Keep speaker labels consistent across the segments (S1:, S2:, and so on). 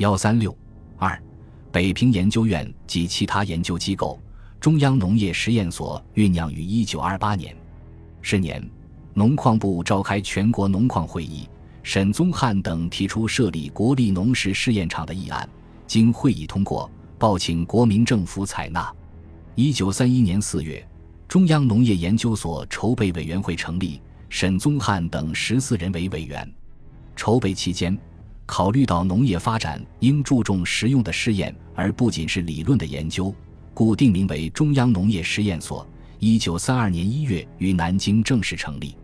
S1: 幺三六二，北平研究院及其他研究机构，中央农业实验所酝酿于一九二八年。是年，农矿部召开全国农矿会议，沈宗汉等提出设立国立农事试验场的议案，经会议通过，报请国民政府采纳。一九三一年四月，中央农业研究所筹备委员会成立，沈宗汉等十四人为委员。筹备期间，考虑到农业发展应注重实用的试验，而不仅是理论的研究，故定名为中央农业实验所。一九三二年一月于南京正式成立。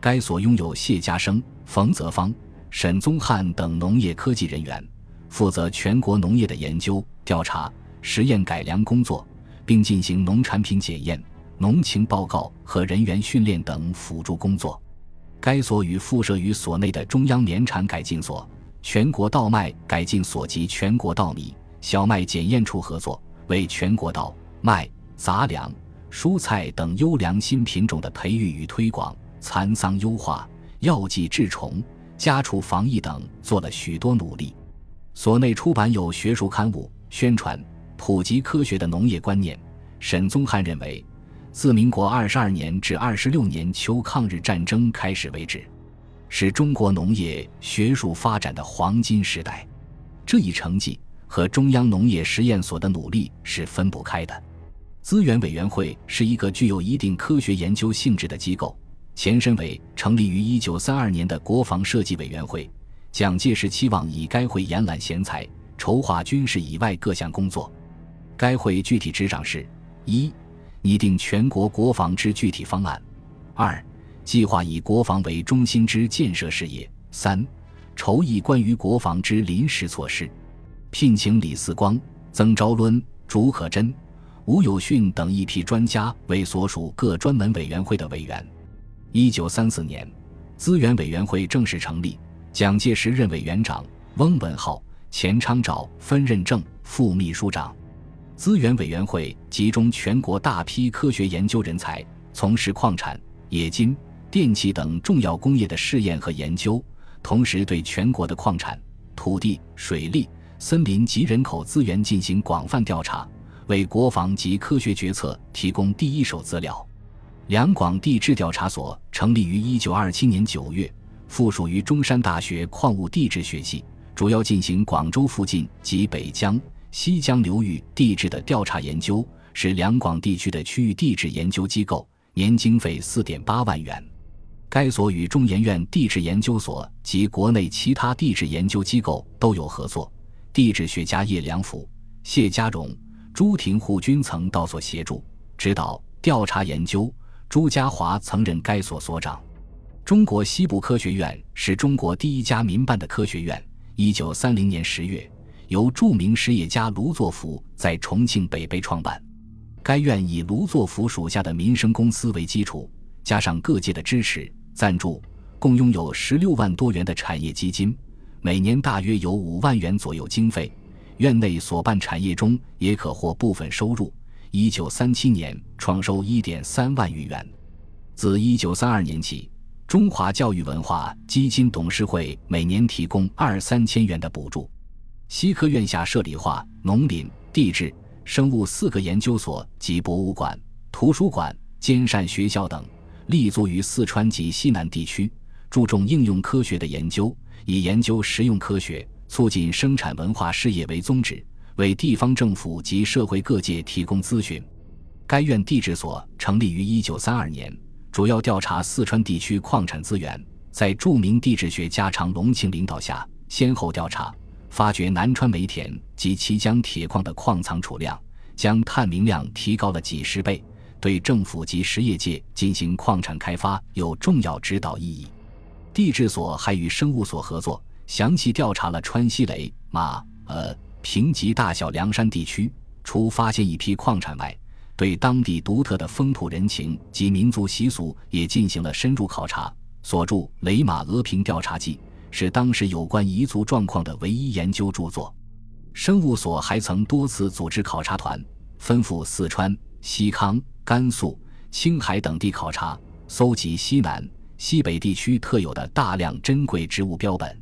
S1: 该所拥有谢家生、冯泽芳、沈宗汉等农业科技人员，负责全国农业的研究、调查、实验、改良工作。并进行农产品检验、农情报告和人员训练等辅助工作。该所与附设于所内的中央棉产改进所、全国稻麦改进所及全国稻米、小麦检验处合作，为全国稻、麦、杂粮、蔬菜等优良新品种的培育与推广、蚕桑优化、药剂治虫、家畜防疫等做了许多努力。所内出版有学术刊物，宣传。普及科学的农业观念，沈宗汉认为，自民国二十二年至二十六年秋抗日战争开始为止，是中国农业学术发展的黄金时代。这一成绩和中央农业实验所的努力是分不开的。资源委员会是一个具有一定科学研究性质的机构，前身为成立于一九三二年的国防设计委员会。蒋介石期望以该会延揽贤才，筹划军事以外各项工作。该会具体执掌是：一、拟定全国国防之具体方案；二、计划以国防为中心之建设事业；三、筹议关于国防之临时措施。聘请李四光、曾昭伦、竺可桢、吴有训等一批专家为所属各专门委员会的委员。一九三四年，资源委员会正式成立，蒋介石任委员长，翁文浩、钱昌照分任正副秘书长。资源委员会集中全国大批科学研究人才，从事矿产、冶金、电气等重要工业的试验和研究，同时对全国的矿产、土地、水利、森林及人口资源进行广泛调查，为国防及科学决策提供第一手资料。两广地质调查所成立于一九二七年九月，附属于中山大学矿物地质学系，主要进行广州附近及北江。西江流域地质的调查研究是两广地区的区域地质研究机构，年经费四点八万元。该所与中研院地质研究所及国内其他地质研究机构都有合作。地质学家叶良辅、谢家荣、朱廷沪均曾到所协助指导调查研究。朱家骅曾任该所所长。中国西部科学院是中国第一家民办的科学院。一九三零年十月。由著名实业家卢作孚在重庆北碚创办，该院以卢作孚属下的民生公司为基础，加上各界的支持赞助，共拥有十六万多元的产业基金，每年大约有五万元左右经费。院内所办产业中也可获部分收入。一九三七年创收一点三万余元。自一九三二年起，中华教育文化基金董事会每年提供二三千元的补助。西科院下设理化、农林、地质、生物四个研究所及博物馆、图书馆、兼善学校等，立足于四川及西南地区，注重应用科学的研究，以研究实用科学、促进生产文化事业为宗旨，为地方政府及社会各界提供咨询。该院地质所成立于一九三二年，主要调查四川地区矿产资源，在著名地质学家常龙庆领导下，先后调查。发掘南川煤田及綦江铁矿的矿藏储量，将探明量提高了几十倍，对政府及实业界进行矿产开发有重要指导意义。地质所还与生物所合作，详细调查了川西雷马呃平级大小梁山地区，除发现一批矿产外，对当地独特的风土人情及民族习俗也进行了深入考察。所著《雷马俄平调查记》。是当时有关彝族状况的唯一研究著作。生物所还曾多次组织考察团，吩咐四川、西康、甘肃、青海等地考察，搜集西南、西北地区特有的大量珍贵植物标本。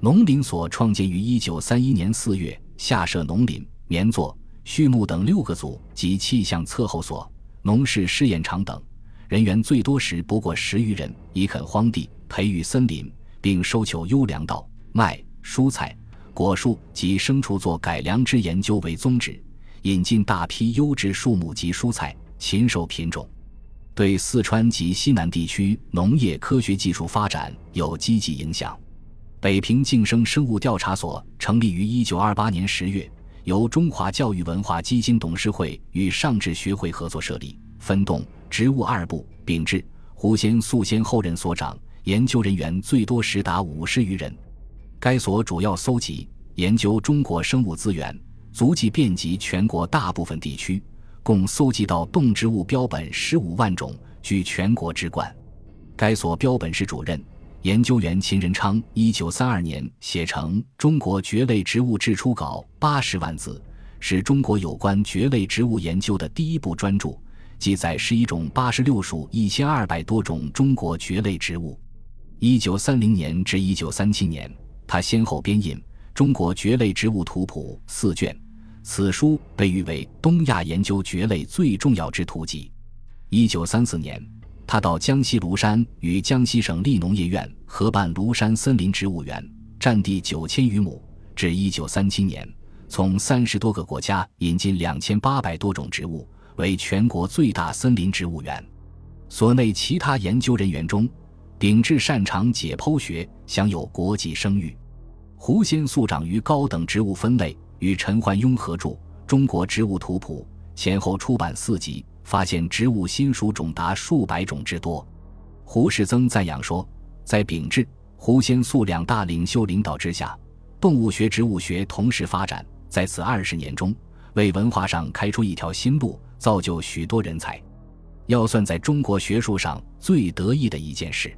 S1: 农林所创建于一九三一年四月，下设农林、棉作、畜牧等六个组及气象测候所、农事试验场等，人员最多时不过十余人，以垦荒地、培育森林，并收求优良稻、麦、蔬菜、果树及牲畜做改良之研究为宗旨，引进大批优质树木及蔬菜、禽兽品种。对四川及西南地区农业科学技术发展有积极影响。北平晋生生物调查所成立于一九二八年十月，由中华教育文化基金董事会与上智学会合作设立，分动植物二部，秉志、胡先素先后任所长，研究人员最多时达五十余人。该所主要搜集研究中国生物资源，足迹遍及全国大部分地区。共搜集到动植物标本十五万种，居全国之冠。该所标本室主任、研究员秦仁昌，一九三二年写成《中国蕨类植物志》初稿八十万字，是中国有关蕨类植物研究的第一部专著，记载十一种八十六属一千二百多种中国蕨类植物。一九三零年至一九三七年，他先后编印《中国蕨类植物图谱》四卷。此书被誉为东亚研究蕨类最重要之图籍。一九三四年，他到江西庐山与江西省立农业院合办庐山森林植物园，占地九千余亩。至一九三七年，从三十多个国家引进两千八百多种植物，为全国最大森林植物园。所内其他研究人员中，秉志擅长解剖学，享有国际声誉。胡先素长于高等植物分类。与陈焕庸合著《中国植物图谱》，前后出版四集，发现植物新属种达数百种之多。胡适曾赞扬说，在秉志、胡先素两大领袖领导之下，动物学、植物学同时发展，在此二十年中，为文化上开出一条新路，造就许多人才，要算在中国学术上最得意的一件事。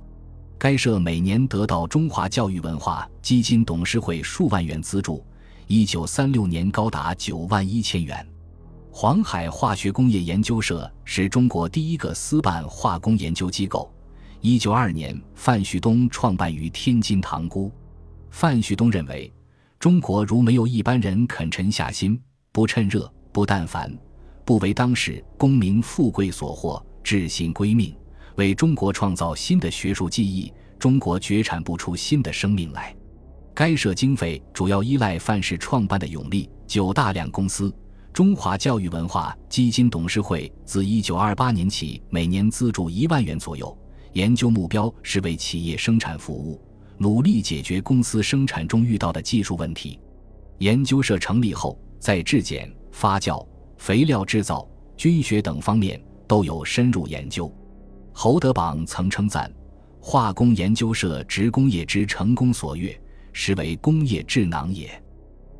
S1: 该社每年得到中华教育文化基金董事会数万元资助。一九三六年高达九万一千元。黄海化学工业研究社是中国第一个私办化工研究机构。一九二年，范旭东创办于天津塘沽。范旭东认为，中国如没有一般人肯沉下心，不趁热，不但烦，不为当时功名富贵所惑，致心归命，为中国创造新的学术技艺，中国绝产不出新的生命来。该社经费主要依赖范氏创办的永利九大两公司。中华教育文化基金董事会自1928年起每年资助一万元左右，研究目标是为企业生产服务，努力解决公司生产中遇到的技术问题。研究社成立后，在质检、发酵、肥料制造、菌学等方面都有深入研究。侯德榜曾称赞化工研究社职工业之成功所悦。实为工业智囊也。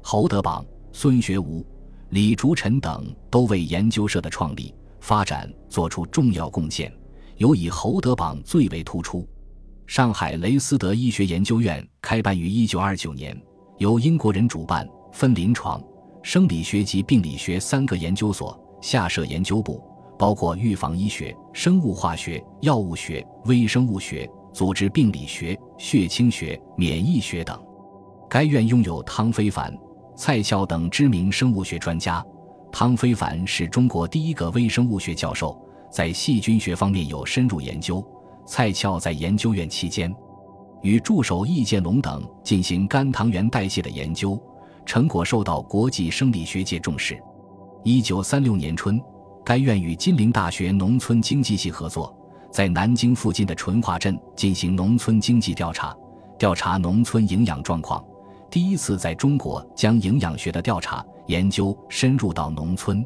S1: 侯德榜、孙学吾、李竹臣等都为研究社的创立发展作出重要贡献，尤以侯德榜最为突出。上海雷斯德医学研究院开办于一九二九年，由英国人主办，分临床、生理学及病理学三个研究所，下设研究部，包括预防医学、生物化学、药物学、微生物学、组织病理学、血清学、免疫学等。该院拥有汤非凡、蔡翘等知名生物学专家。汤非凡是中国第一个微生物学教授，在细菌学方面有深入研究。蔡翘在研究院期间，与助手易建龙等进行肝糖原代谢的研究，成果受到国际生理学界重视。一九三六年春，该院与金陵大学农村经济系合作，在南京附近的淳化镇进行农村经济调查，调查农村营养状况。第一次在中国将营养学的调查研究深入到农村。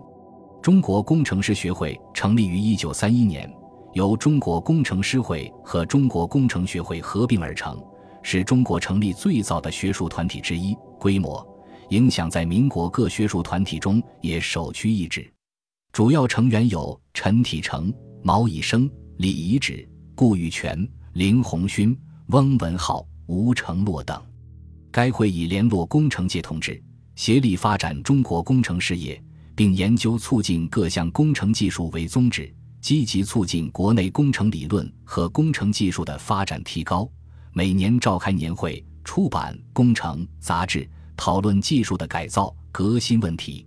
S1: 中国工程师学会成立于一九三一年，由中国工程师会和中国工程学会合并而成，是中国成立最早的学术团体之一，规模、影响在民国各学术团体中也首屈一指。主要成员有陈体成、毛以升、李仪止、顾玉泉、林鸿勋、翁文浩、吴承洛等。该会以联络工程界同志，协力发展中国工程事业，并研究促进各项工程技术为宗旨，积极促进国内工程理论和工程技术的发展提高。每年召开年会，出版、工程、杂志，讨论技术的改造、革新问题。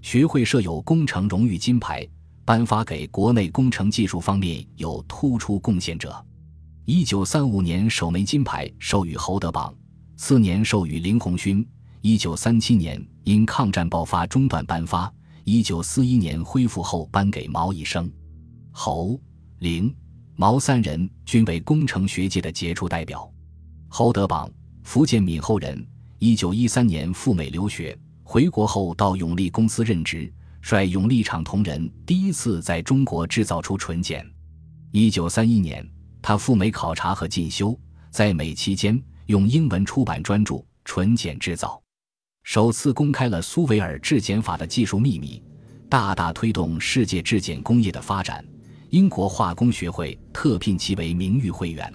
S1: 学会设有工程荣誉金牌，颁发给国内工程技术方面有突出贡献者。一九三五年首枚金牌授予侯德榜，次年授予林鸿勋。一九三七年因抗战爆发中断颁发，一九四一年恢复后颁给毛以生。侯、林、毛三人均为工程学界的杰出代表。侯德榜，福建闽侯人，一九一三年赴美留学，回国后到永利公司任职，率永利厂同仁第一次在中国制造出纯碱。一九三一年，他赴美考察和进修，在美期间用英文出版专著《纯碱制造》。首次公开了苏维尔制碱法的技术秘密，大大推动世界制碱工业的发展。英国化工学会特聘其为名誉会员。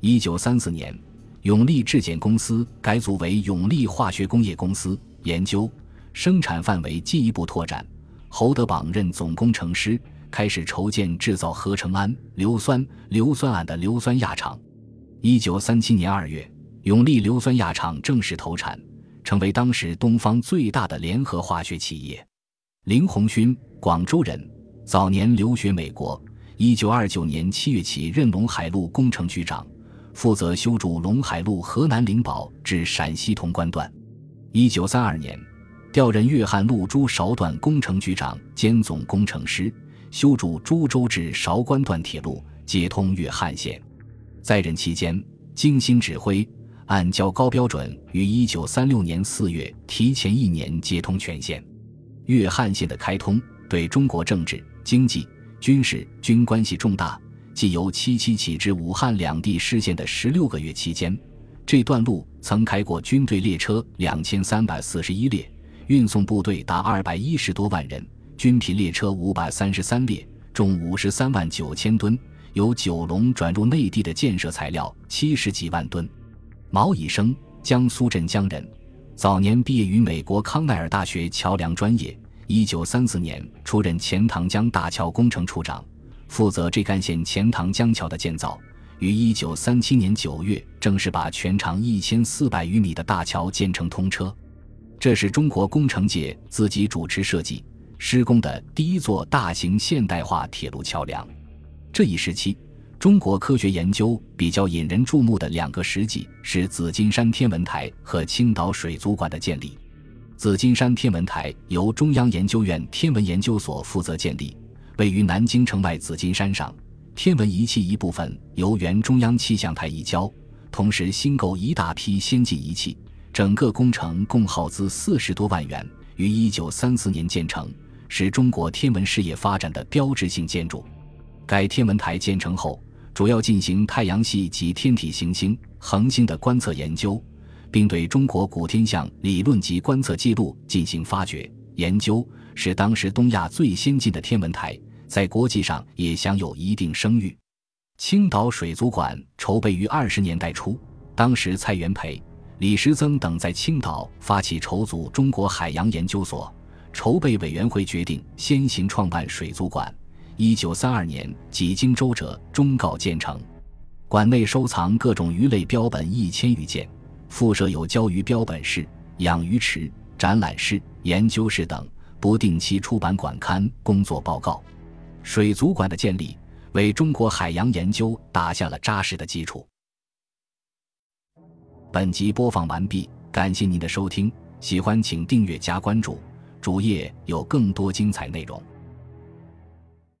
S1: 一九三四年，永利制碱公司改组为永利化学工业公司，研究生产范围进一步拓展。侯德榜任总工程师，开始筹建制造合成氨硫酸硫酸铵的硫酸亚厂。一九三七年二月，永利硫酸亚厂正式投产。成为当时东方最大的联合化学企业。林鸿勋，广州人，早年留学美国。一九二九年七月起任陇海路工程局长，负责修筑陇海路河南灵宝至陕西潼关段。一九三二年调任粤汉路珠韶段工程局长兼总工程师，修筑株洲至韶关段铁路，接通粤汉线。在任期间，精心指挥。按较高标准，于一九三六年四月提前一年接通全线。粤汉线的开通，对中国政治、经济、军事均关系重大。即由七七起至武汉两地失陷的十六个月期间，这段路曾开过军队列车两千三百四十一列，运送部队达二百一十多万人，军品列车五百三十三列，重五十三万九千吨，由九龙转入内地的建设材料七十几万吨。毛以生，江苏镇江人，早年毕业于美国康奈尔大学桥梁专业。一九三四年出任钱塘江大桥工程处长，负责这干线钱塘江桥的建造。于一九三七年九月正式把全长一千四百余米的大桥建成通车，这是中国工程界自己主持设计施工的第一座大型现代化铁路桥梁。这一时期。中国科学研究比较引人注目的两个实际是紫金山天文台和青岛水族馆的建立。紫金山天文台由中央研究院天文研究所负责建立，位于南京城外紫金山上。天文仪器一部分由原中央气象台移交，同时新购一大批先进仪器。整个工程共耗资四十多万元，于一九三四年建成，是中国天文事业发展的标志性建筑。该天文台建成后。主要进行太阳系及天体行星、恒星的观测研究，并对中国古天象理论及观测记录进行发掘研究，是当时东亚最先进的天文台，在国际上也享有一定声誉。青岛水族馆筹备于二十年代初，当时蔡元培、李时增等在青岛发起筹组中国海洋研究所，筹备委员会决定先行创办水族馆。一九三二年，几经周折，终告建成。馆内收藏各种鱼类标本一千余件，附设有教鱼标本室、养鱼池、展览室、研究室等，不定期出版馆刊工作报告。水族馆的建立，为中国海洋研究打下了扎实的基础。本集播放完毕，感谢您的收听，喜欢请订阅加关注，主页有更多精彩内容。